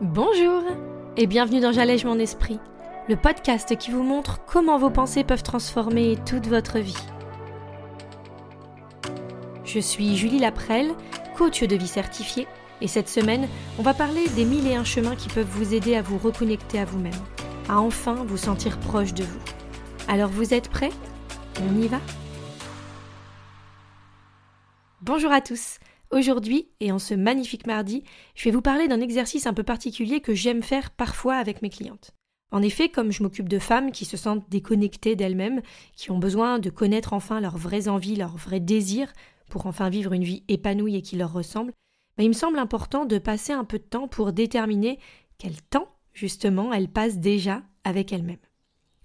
Bonjour et bienvenue dans J'allège mon esprit, le podcast qui vous montre comment vos pensées peuvent transformer toute votre vie. Je suis Julie Laprelle, coach de vie certifiée, et cette semaine, on va parler des mille et un chemins qui peuvent vous aider à vous reconnecter à vous-même, à enfin vous sentir proche de vous. Alors vous êtes prêts? On y va? Bonjour à tous Aujourd'hui, et en ce magnifique mardi, je vais vous parler d'un exercice un peu particulier que j'aime faire parfois avec mes clientes. En effet, comme je m'occupe de femmes qui se sentent déconnectées d'elles-mêmes, qui ont besoin de connaître enfin leurs vraies envies, leurs vrais désirs, pour enfin vivre une vie épanouie et qui leur ressemble, ben, il me semble important de passer un peu de temps pour déterminer quel temps, justement, elles passent déjà avec elles-mêmes.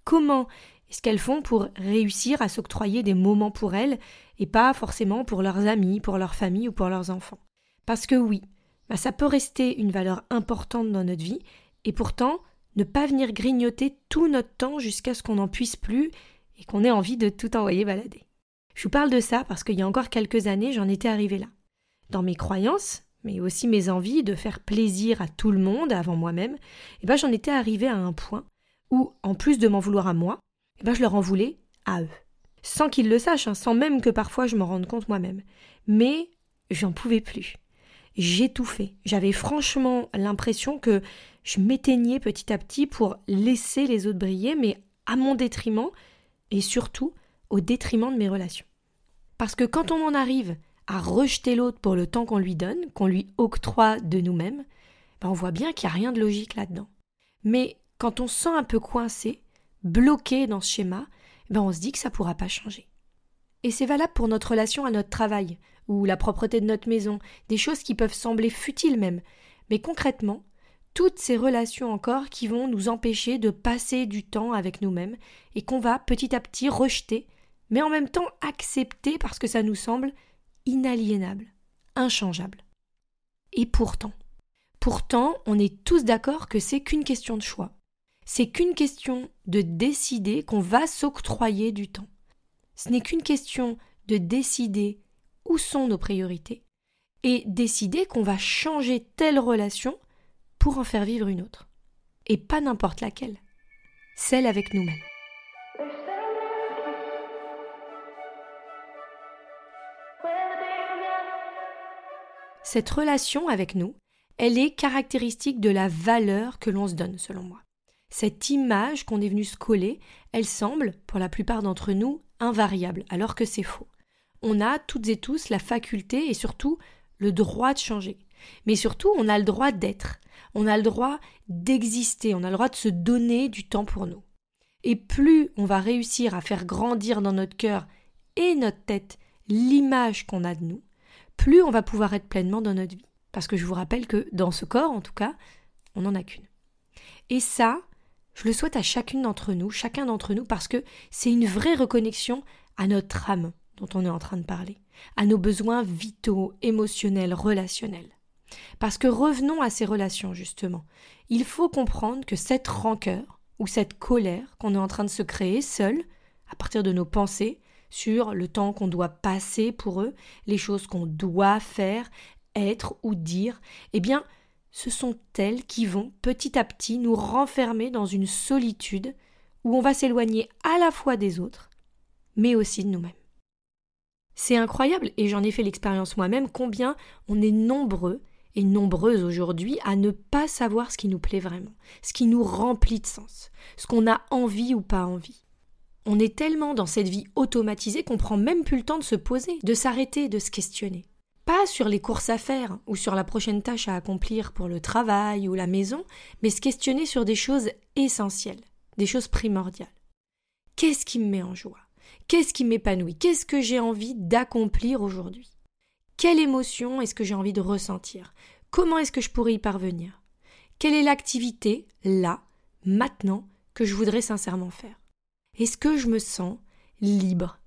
Comment est-ce qu'elles font pour réussir à s'octroyer des moments pour elles et pas forcément pour leurs amis, pour leur famille ou pour leurs enfants. Parce que oui, bah, ça peut rester une valeur importante dans notre vie, et pourtant, ne pas venir grignoter tout notre temps jusqu'à ce qu'on n'en puisse plus et qu'on ait envie de tout envoyer balader. Je vous parle de ça parce qu'il y a encore quelques années, j'en étais arrivée là. Dans mes croyances, mais aussi mes envies de faire plaisir à tout le monde avant moi-même, eh ben j'en étais arrivée à un point où, en plus de m'en vouloir à moi, ben je leur en voulais à eux sans qu'ils le sachent, hein, sans même que parfois je m'en rende compte moi-même. Mais j'en pouvais plus. J'étouffais. J'avais franchement l'impression que je m'éteignais petit à petit pour laisser les autres briller, mais à mon détriment et surtout au détriment de mes relations. Parce que quand on en arrive à rejeter l'autre pour le temps qu'on lui donne, qu'on lui octroie de nous-mêmes, ben on voit bien qu'il n'y a rien de logique là-dedans. Mais quand on se sent un peu coincé, bloqué dans ce schéma, ben on se dit que ça pourra pas changer. Et c'est valable pour notre relation à notre travail, ou la propreté de notre maison, des choses qui peuvent sembler futiles même, mais concrètement, toutes ces relations encore qui vont nous empêcher de passer du temps avec nous-mêmes et qu'on va petit à petit rejeter, mais en même temps accepter parce que ça nous semble inaliénable, inchangeable. Et pourtant, pourtant, on est tous d'accord que c'est qu'une question de choix. C'est qu'une question de décider qu'on va s'octroyer du temps. Ce n'est qu'une question de décider où sont nos priorités et décider qu'on va changer telle relation pour en faire vivre une autre. Et pas n'importe laquelle, celle avec nous-mêmes. Cette relation avec nous, elle est caractéristique de la valeur que l'on se donne, selon moi. Cette image qu'on est venu se coller, elle semble, pour la plupart d'entre nous, invariable, alors que c'est faux. On a toutes et tous la faculté et surtout le droit de changer. Mais surtout, on a le droit d'être. On a le droit d'exister. On a le droit de se donner du temps pour nous. Et plus on va réussir à faire grandir dans notre cœur et notre tête l'image qu'on a de nous, plus on va pouvoir être pleinement dans notre vie. Parce que je vous rappelle que dans ce corps, en tout cas, on n'en a qu'une. Et ça, je le souhaite à chacune d'entre nous, chacun d'entre nous, parce que c'est une vraie reconnexion à notre âme dont on est en train de parler, à nos besoins vitaux, émotionnels, relationnels. Parce que revenons à ces relations, justement. Il faut comprendre que cette rancœur ou cette colère qu'on est en train de se créer seul, à partir de nos pensées, sur le temps qu'on doit passer pour eux, les choses qu'on doit faire, être ou dire, eh bien, ce sont elles qui vont petit à petit nous renfermer dans une solitude où on va s'éloigner à la fois des autres, mais aussi de nous-mêmes. C'est incroyable, et j'en ai fait l'expérience moi-même, combien on est nombreux et nombreuses aujourd'hui à ne pas savoir ce qui nous plaît vraiment, ce qui nous remplit de sens, ce qu'on a envie ou pas envie. On est tellement dans cette vie automatisée qu'on prend même plus le temps de se poser, de s'arrêter, de se questionner. Pas sur les courses à faire ou sur la prochaine tâche à accomplir pour le travail ou la maison, mais se questionner sur des choses essentielles, des choses primordiales. Qu'est-ce qui me met en joie? Qu'est-ce qui m'épanouit? Qu'est-ce que j'ai envie d'accomplir aujourd'hui? Quelle émotion est-ce que j'ai envie de ressentir? Comment est-ce que je pourrais y parvenir? Quelle est l'activité, là, maintenant, que je voudrais sincèrement faire? Est-ce que je me sens libre,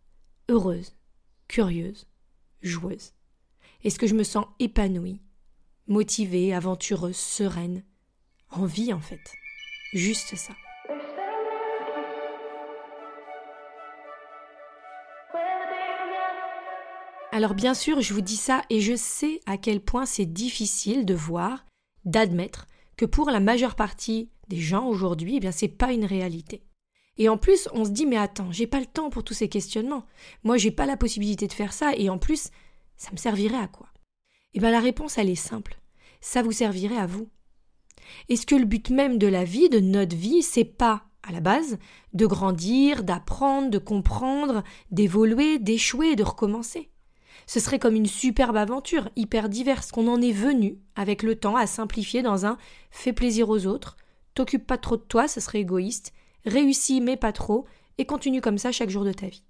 heureuse, curieuse, joueuse? Est-ce que je me sens épanouie, motivée, aventureuse, sereine En vie, en fait. Juste ça. Alors bien sûr, je vous dis ça et je sais à quel point c'est difficile de voir, d'admettre que pour la majeure partie des gens aujourd'hui, eh bien c'est pas une réalité. Et en plus, on se dit mais attends, j'ai pas le temps pour tous ces questionnements. Moi, j'ai pas la possibilité de faire ça et en plus, ça me servirait à quoi? Eh bien la réponse elle est simple. Ça vous servirait à vous. Est-ce que le but même de la vie, de notre vie, c'est pas à la base de grandir, d'apprendre, de comprendre, d'évoluer, d'échouer de recommencer? Ce serait comme une superbe aventure, hyper diverse, qu'on en est venu, avec le temps, à simplifier dans un fais plaisir aux autres, t'occupe pas trop de toi, ce serait égoïste, réussis mais pas trop, et continue comme ça chaque jour de ta vie.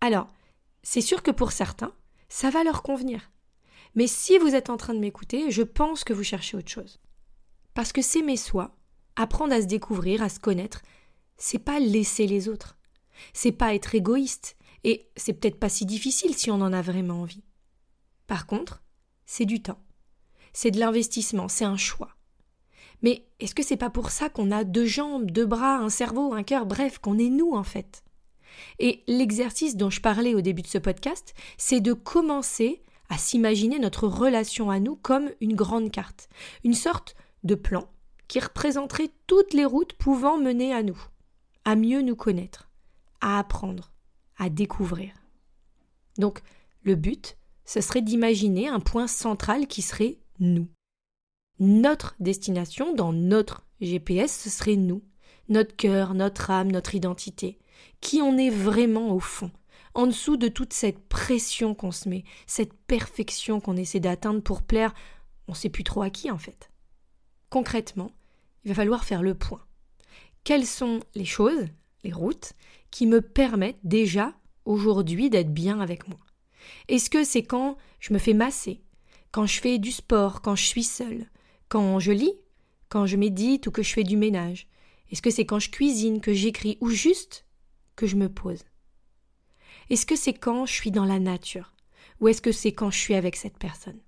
Alors, c'est sûr que pour certains, ça va leur convenir. Mais si vous êtes en train de m'écouter, je pense que vous cherchez autre chose. Parce que s'aimer soi, apprendre à se découvrir, à se connaître, c'est pas laisser les autres. C'est pas être égoïste, et c'est peut-être pas si difficile si on en a vraiment envie. Par contre, c'est du temps. C'est de l'investissement, c'est un choix. Mais est-ce que c'est pas pour ça qu'on a deux jambes, deux bras, un cerveau, un cœur, bref, qu'on est nous en fait? Et l'exercice dont je parlais au début de ce podcast, c'est de commencer à s'imaginer notre relation à nous comme une grande carte, une sorte de plan qui représenterait toutes les routes pouvant mener à nous, à mieux nous connaître, à apprendre, à découvrir. Donc, le but, ce serait d'imaginer un point central qui serait nous. Notre destination dans notre GPS, ce serait nous, notre cœur, notre âme, notre identité, qui on est vraiment au fond, en dessous de toute cette pression qu'on se met, cette perfection qu'on essaie d'atteindre pour plaire, on ne sait plus trop à qui en fait. Concrètement, il va falloir faire le point. Quelles sont les choses, les routes, qui me permettent déjà aujourd'hui d'être bien avec moi? Est-ce que c'est quand je me fais masser, quand je fais du sport, quand je suis seule, quand je lis, quand je médite ou que je fais du ménage? Est-ce que c'est quand je cuisine, que j'écris ou juste que je me pose. Est-ce que c'est quand je suis dans la nature ou est-ce que c'est quand je suis avec cette personne?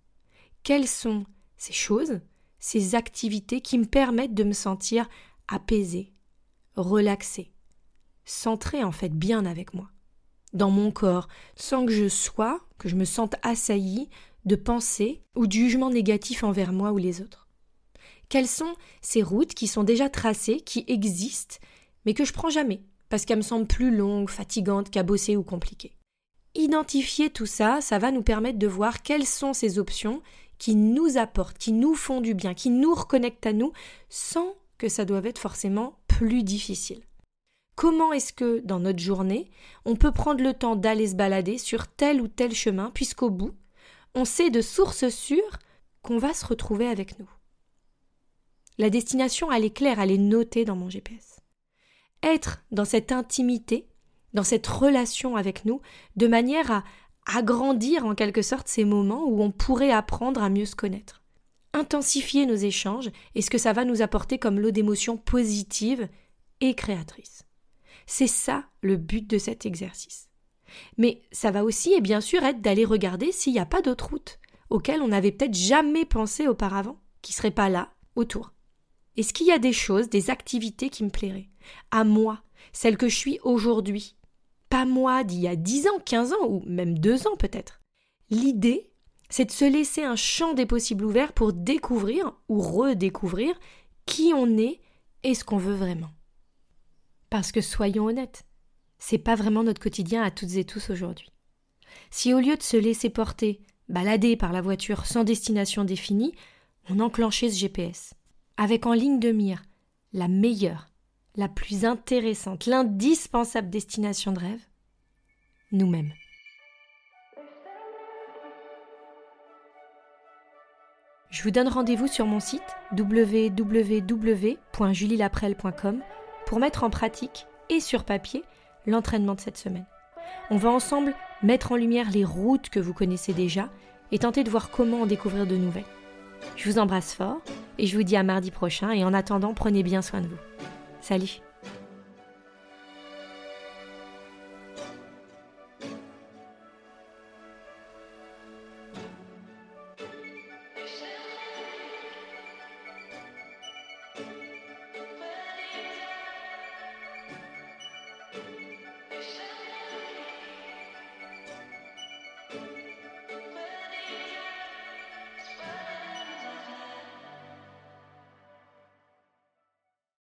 Quelles sont ces choses, ces activités qui me permettent de me sentir apaisée, relaxée, centrée en fait bien avec moi dans mon corps, sans que je sois, que je me sente assailli de pensées ou de jugements négatifs envers moi ou les autres? Quelles sont ces routes qui sont déjà tracées, qui existent, mais que je prends jamais, parce qu'elles me semblent plus longues, fatigantes, cabossées ou compliquées. Identifier tout ça, ça va nous permettre de voir quelles sont ces options qui nous apportent, qui nous font du bien, qui nous reconnectent à nous, sans que ça doive être forcément plus difficile. Comment est-ce que, dans notre journée, on peut prendre le temps d'aller se balader sur tel ou tel chemin, puisqu'au bout, on sait de source sûre qu'on va se retrouver avec nous? La destination, elle est claire, elle est notée dans mon GPS. Être dans cette intimité, dans cette relation avec nous, de manière à agrandir en quelque sorte ces moments où on pourrait apprendre à mieux se connaître. Intensifier nos échanges et ce que ça va nous apporter comme lot d'émotions positives et créatrices. C'est ça le but de cet exercice. Mais ça va aussi et bien sûr être d'aller regarder s'il n'y a pas d'autres routes auxquelles on n'avait peut-être jamais pensé auparavant, qui seraient pas là, autour. Est-ce qu'il y a des choses, des activités qui me plairaient? À moi, celle que je suis aujourd'hui. Pas moi d'il y a 10 ans, 15 ans, ou même 2 ans peut-être. L'idée, c'est de se laisser un champ des possibles ouvert pour découvrir ou redécouvrir qui on est et ce qu'on veut vraiment. Parce que soyons honnêtes, c'est pas vraiment notre quotidien à toutes et tous aujourd'hui. Si au lieu de se laisser porter, balader par la voiture sans destination définie, on enclenchait ce GPS, avec en ligne de mire la meilleure, la plus intéressante, l'indispensable destination de rêve, nous-mêmes. Je vous donne rendez-vous sur mon site www.julielaprel.com pour mettre en pratique et sur papier l'entraînement de cette semaine. On va ensemble mettre en lumière les routes que vous connaissez déjà et tenter de voir comment en découvrir de nouvelles. Je vous embrasse fort et je vous dis à mardi prochain et en attendant prenez bien soin de vous. Salut